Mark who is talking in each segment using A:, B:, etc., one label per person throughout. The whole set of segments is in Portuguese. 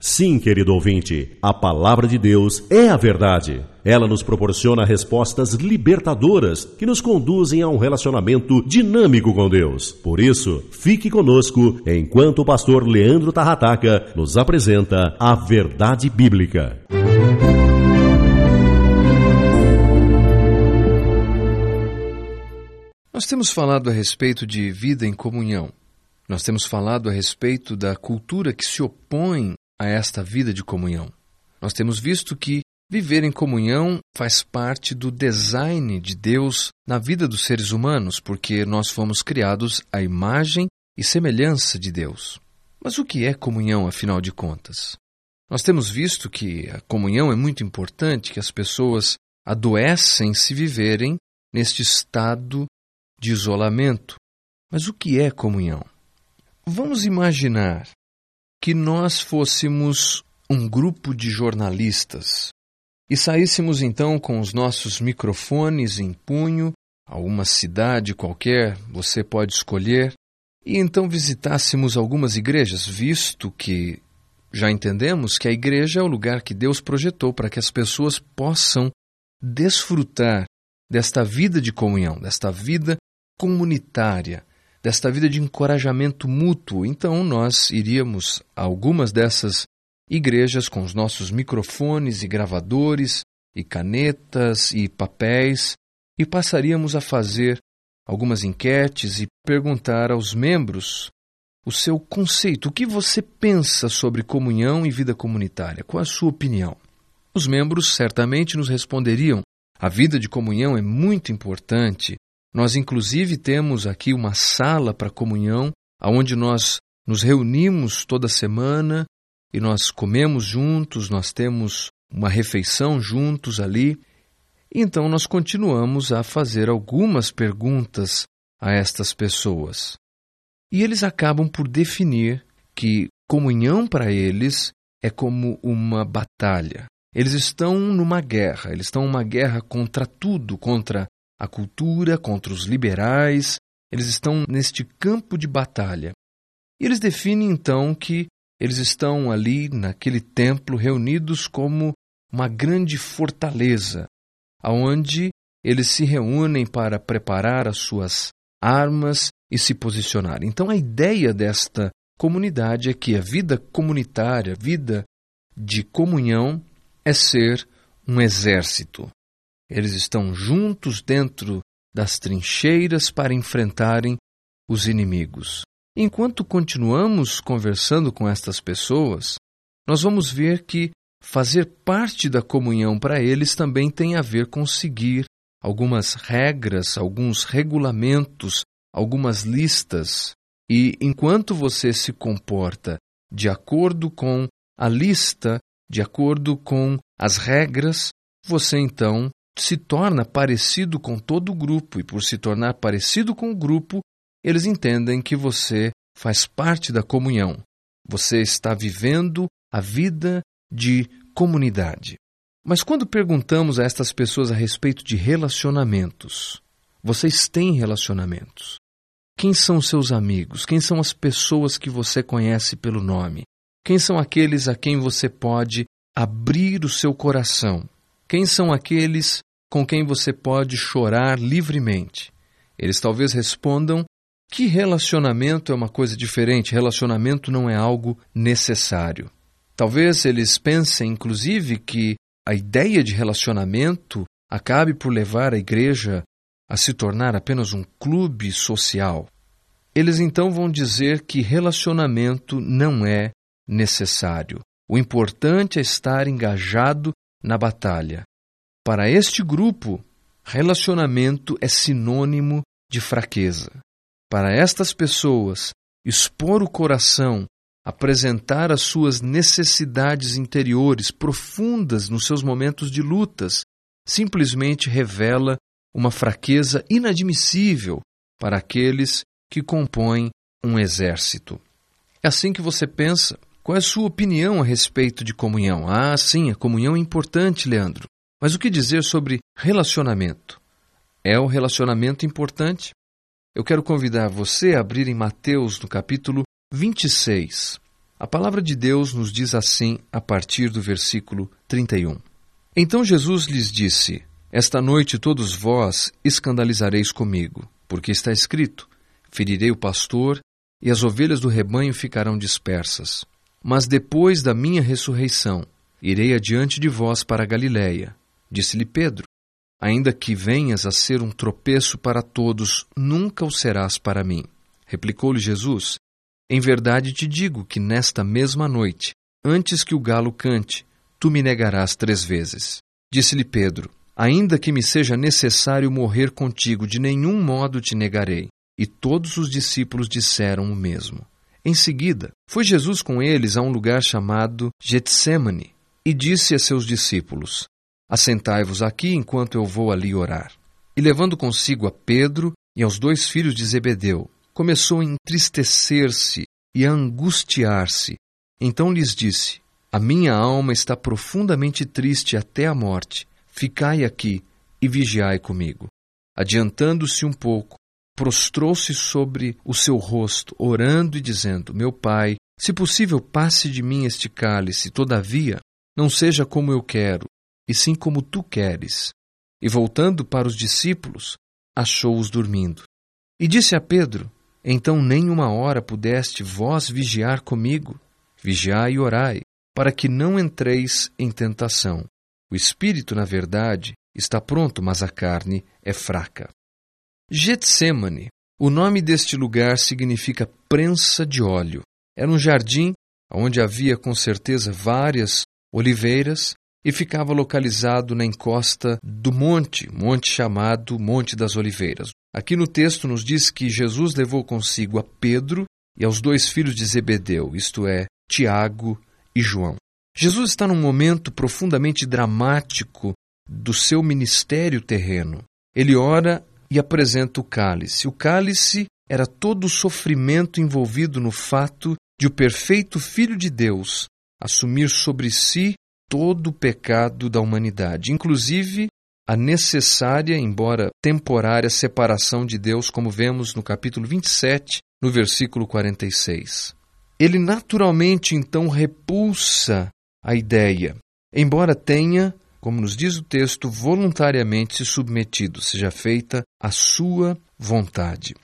A: Sim, querido ouvinte, a palavra de Deus é a verdade. Ela nos proporciona respostas libertadoras que nos conduzem a um relacionamento dinâmico com Deus. Por isso, fique conosco enquanto o pastor Leandro Tarrataca nos apresenta a verdade bíblica.
B: Nós temos falado a respeito de vida em comunhão. Nós temos falado a respeito da cultura que se opõe a esta vida de comunhão. Nós temos visto que viver em comunhão faz parte do design de Deus na vida dos seres humanos, porque nós fomos criados à imagem e semelhança de Deus. Mas o que é comunhão, afinal de contas? Nós temos visto que a comunhão é muito importante, que as pessoas adoecem se viverem neste estado de isolamento. Mas o que é comunhão? Vamos imaginar que nós fôssemos um grupo de jornalistas e saíssemos então com os nossos microfones em punho a uma cidade qualquer, você pode escolher, e então visitássemos algumas igrejas, visto que já entendemos que a igreja é o lugar que Deus projetou para que as pessoas possam desfrutar desta vida de comunhão, desta vida comunitária, desta vida de encorajamento mútuo. Então nós iríamos a algumas dessas igrejas com os nossos microfones e gravadores e canetas e papéis e passaríamos a fazer algumas enquetes e perguntar aos membros o seu conceito, o que você pensa sobre comunhão e vida comunitária, qual a sua opinião? Os membros certamente nos responderiam: a vida de comunhão é muito importante, nós, inclusive, temos aqui uma sala para comunhão, onde nós nos reunimos toda semana e nós comemos juntos, nós temos uma refeição juntos ali. Então, nós continuamos a fazer algumas perguntas a estas pessoas. E eles acabam por definir que comunhão para eles é como uma batalha. Eles estão numa guerra, eles estão numa guerra contra tudo, contra a cultura, contra os liberais. Eles estão neste campo de batalha. E eles definem então que eles estão ali naquele templo reunidos como uma grande fortaleza, aonde eles se reúnem para preparar as suas armas e se posicionar. Então a ideia desta comunidade é que a vida comunitária, a vida de comunhão é ser um exército. Eles estão juntos dentro das trincheiras para enfrentarem os inimigos. Enquanto continuamos conversando com estas pessoas, nós vamos ver que fazer parte da comunhão para eles também tem a ver com seguir algumas regras, alguns regulamentos, algumas listas. E enquanto você se comporta de acordo com a lista, de acordo com as regras, você então se torna parecido com todo o grupo, e por se tornar parecido com o grupo, eles entendem que você faz parte da comunhão. Você está vivendo a vida de comunidade. Mas quando perguntamos a estas pessoas a respeito de relacionamentos, vocês têm relacionamentos? Quem são seus amigos? Quem são as pessoas que você conhece pelo nome? Quem são aqueles a quem você pode abrir o seu coração? Quem são aqueles com quem você pode chorar livremente. Eles talvez respondam que relacionamento é uma coisa diferente, relacionamento não é algo necessário. Talvez eles pensem, inclusive, que a ideia de relacionamento acabe por levar a igreja a se tornar apenas um clube social. Eles então vão dizer que relacionamento não é necessário. O importante é estar engajado na batalha. Para este grupo, relacionamento é sinônimo de fraqueza. Para estas pessoas, expor o coração, apresentar as suas necessidades interiores profundas nos seus momentos de lutas, simplesmente revela uma fraqueza inadmissível para aqueles que compõem um exército. É assim que você pensa. Qual é a sua opinião a respeito de comunhão? Ah, sim, a comunhão é importante, Leandro. Mas o que dizer sobre relacionamento? É o relacionamento importante? Eu quero convidar você a abrir em Mateus, no capítulo 26. A palavra de Deus nos diz assim a partir do versículo 31. Então Jesus lhes disse: Esta noite todos vós escandalizareis comigo, porque está escrito: Ferirei o pastor e as ovelhas do rebanho ficarão dispersas. Mas depois da minha ressurreição, irei adiante de vós para Galiléia. Disse-lhe Pedro: Ainda que venhas a ser um tropeço para todos, nunca o serás para mim. Replicou-lhe Jesus: Em verdade te digo que nesta mesma noite, antes que o galo cante, tu me negarás três vezes. Disse-lhe Pedro: Ainda que me seja necessário morrer contigo, de nenhum modo te negarei. E todos os discípulos disseram o mesmo. Em seguida, foi Jesus com eles a um lugar chamado Getsemane e disse a seus discípulos: Assentai-vos aqui enquanto eu vou ali orar. E levando consigo a Pedro e aos dois filhos de Zebedeu, começou a entristecer-se e a angustiar-se. Então lhes disse: A minha alma está profundamente triste até a morte. Ficai aqui e vigiai comigo. Adiantando-se um pouco, prostrou-se sobre o seu rosto, orando e dizendo: Meu pai, se possível, passe de mim este cálice, todavia, não seja como eu quero, e sim como tu queres. E voltando para os discípulos, achou-os dormindo. E disse a Pedro: Então nem uma hora pudeste vós vigiar comigo? Vigiai e orai, para que não entreis em tentação. O espírito, na verdade, está pronto, mas a carne é fraca. Getsemane. O nome deste lugar significa prensa de óleo. Era um jardim onde havia com certeza várias oliveiras e ficava localizado na encosta do monte, monte chamado Monte das Oliveiras. Aqui no texto nos diz que Jesus levou consigo a Pedro e aos dois filhos de Zebedeu, isto é, Tiago e João. Jesus está num momento profundamente dramático do seu ministério terreno. Ele ora e apresenta o cálice. O cálice era todo o sofrimento envolvido no fato de o perfeito Filho de Deus assumir sobre si todo o pecado da humanidade, inclusive a necessária, embora temporária, separação de Deus, como vemos no capítulo 27, no versículo 46. Ele naturalmente então repulsa a ideia, embora tenha como nos diz o texto, voluntariamente se submetido, seja feita a sua vontade.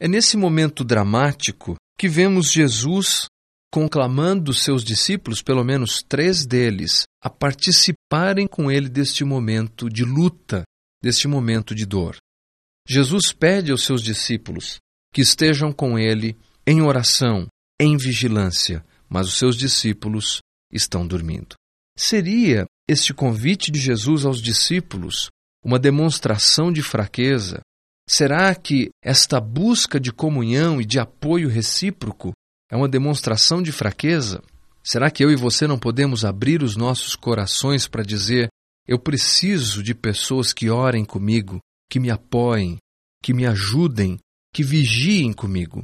B: É nesse momento dramático que vemos Jesus conclamando seus discípulos, pelo menos três deles, a participarem com ele deste momento de luta, deste momento de dor. Jesus pede aos seus discípulos que estejam com ele em oração, em vigilância, mas os seus discípulos estão dormindo. Seria este convite de Jesus aos discípulos uma demonstração de fraqueza? Será que esta busca de comunhão e de apoio recíproco é uma demonstração de fraqueza? Será que eu e você não podemos abrir os nossos corações para dizer: eu preciso de pessoas que orem comigo, que me apoiem, que me ajudem, que vigiem comigo?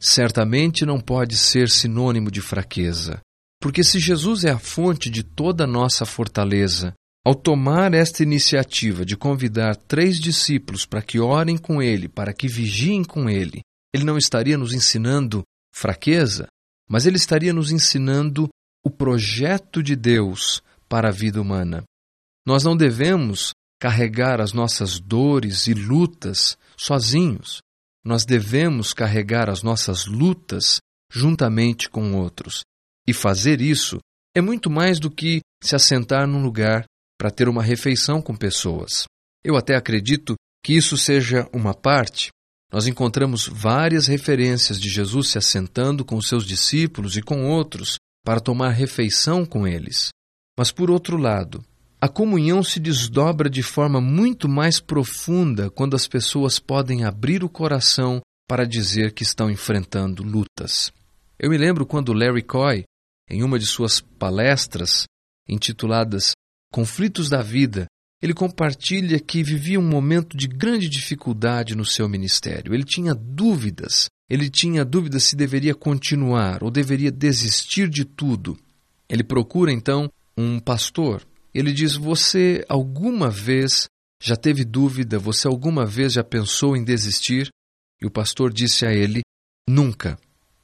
B: Certamente não pode ser sinônimo de fraqueza. Porque se Jesus é a fonte de toda a nossa fortaleza, ao tomar esta iniciativa de convidar três discípulos para que orem com ele, para que vigiem com ele, ele não estaria nos ensinando fraqueza, mas ele estaria nos ensinando o projeto de Deus para a vida humana. Nós não devemos carregar as nossas dores e lutas sozinhos. Nós devemos carregar as nossas lutas juntamente com outros. E fazer isso é muito mais do que se assentar num lugar para ter uma refeição com pessoas. Eu até acredito que isso seja uma parte. Nós encontramos várias referências de Jesus se assentando com seus discípulos e com outros para tomar refeição com eles. Mas, por outro lado, a comunhão se desdobra de forma muito mais profunda quando as pessoas podem abrir o coração para dizer que estão enfrentando lutas. Eu me lembro quando Larry Coy, em uma de suas palestras intituladas Conflitos da Vida, ele compartilha que vivia um momento de grande dificuldade no seu ministério. Ele tinha dúvidas. Ele tinha dúvidas se deveria continuar ou deveria desistir de tudo. Ele procura então um pastor. Ele diz: Você alguma vez já teve dúvida? Você alguma vez já pensou em desistir? E o pastor disse a ele: Nunca.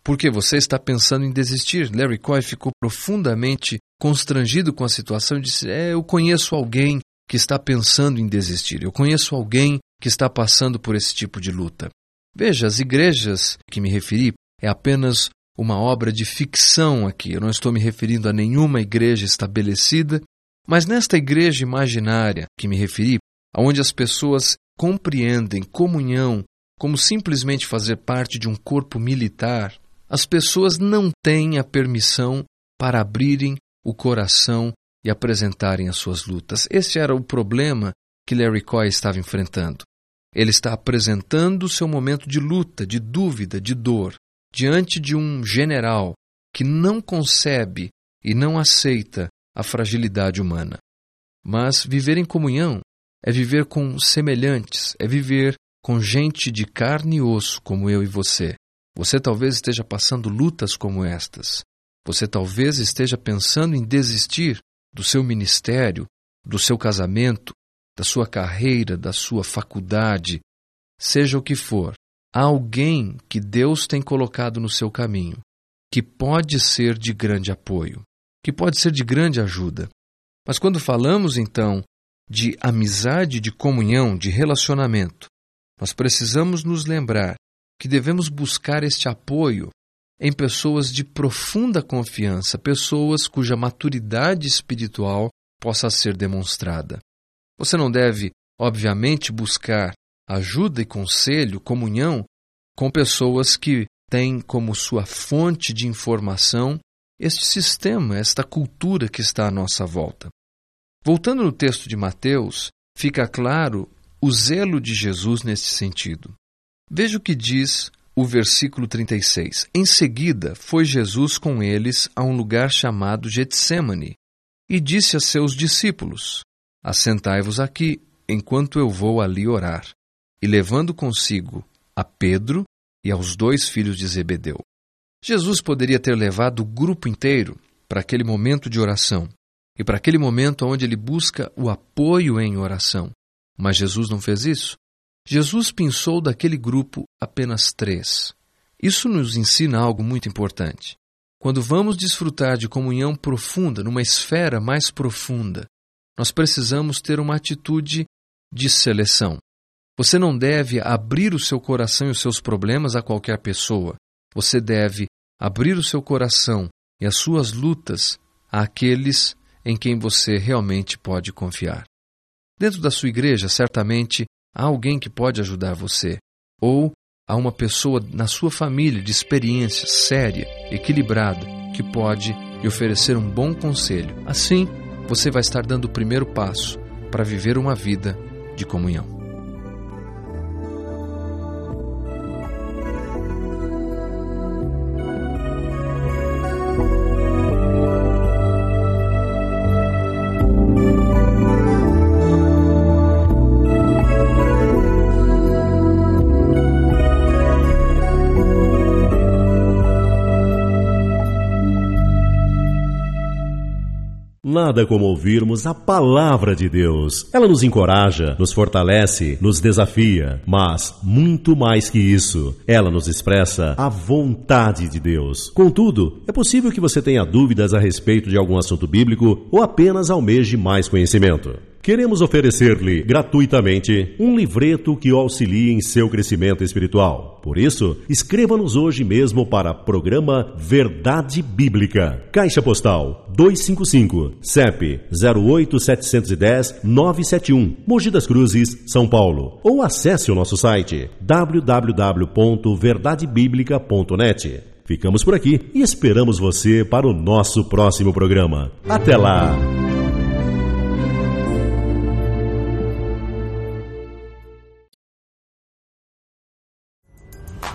B: Porque você está pensando em desistir. Larry Coy ficou profundamente constrangido com a situação e disse: É, eu conheço alguém que está pensando em desistir. Eu conheço alguém que está passando por esse tipo de luta. Veja, as igrejas que me referi é apenas uma obra de ficção aqui. Eu não estou me referindo a nenhuma igreja estabelecida, mas nesta igreja imaginária que me referi, onde as pessoas compreendem comunhão como simplesmente fazer parte de um corpo militar, as pessoas não têm a permissão para abrirem o coração e apresentarem as suas lutas. Esse era o problema que Larry Coy estava enfrentando. Ele está apresentando seu momento de luta, de dúvida, de dor, diante de um general que não concebe e não aceita a fragilidade humana. Mas viver em comunhão é viver com semelhantes, é viver com gente de carne e osso como eu e você. Você talvez esteja passando lutas como estas. Você talvez esteja pensando em desistir do seu ministério, do seu casamento, da sua carreira, da sua faculdade, seja o que for, há alguém que Deus tem colocado no seu caminho que pode ser de grande apoio, que pode ser de grande ajuda. Mas quando falamos então de amizade, de comunhão, de relacionamento, nós precisamos nos lembrar que devemos buscar este apoio em pessoas de profunda confiança, pessoas cuja maturidade espiritual possa ser demonstrada. Você não deve, obviamente, buscar ajuda e conselho, comunhão com pessoas que têm como sua fonte de informação este sistema, esta cultura que está à nossa volta. Voltando no texto de Mateus, fica claro o zelo de Jesus nesse sentido. Veja o que diz o versículo 36. Em seguida, foi Jesus com eles a um lugar chamado Getsemane e disse a seus discípulos: Assentai-vos aqui, enquanto eu vou ali orar. E levando consigo a Pedro e aos dois filhos de Zebedeu. Jesus poderia ter levado o grupo inteiro para aquele momento de oração e para aquele momento onde ele busca o apoio em oração. Mas Jesus não fez isso. Jesus pensou daquele grupo apenas três. Isso nos ensina algo muito importante. Quando vamos desfrutar de comunhão profunda, numa esfera mais profunda, nós precisamos ter uma atitude de seleção. Você não deve abrir o seu coração e os seus problemas a qualquer pessoa. Você deve abrir o seu coração e as suas lutas àqueles em quem você realmente pode confiar. Dentro da sua igreja, certamente há alguém que pode ajudar você, ou há uma pessoa na sua família de experiência séria, equilibrada, que pode lhe oferecer um bom conselho. Assim, você vai estar dando o primeiro passo para viver uma vida de comunhão.
A: Nada como ouvirmos a palavra de Deus. Ela nos encoraja, nos fortalece, nos desafia, mas muito mais que isso, ela nos expressa a vontade de Deus. Contudo, é possível que você tenha dúvidas a respeito de algum assunto bíblico ou apenas almeje mais conhecimento. Queremos oferecer-lhe gratuitamente um livreto que o auxilie em seu crescimento espiritual. Por isso, escreva-nos hoje mesmo para programa Verdade Bíblica. Caixa Postal 255, CEP 08710 971, Mogi das Cruzes, São Paulo. Ou acesse o nosso site www.verdadebiblica.net. Ficamos por aqui e esperamos você para o nosso próximo programa. Até lá!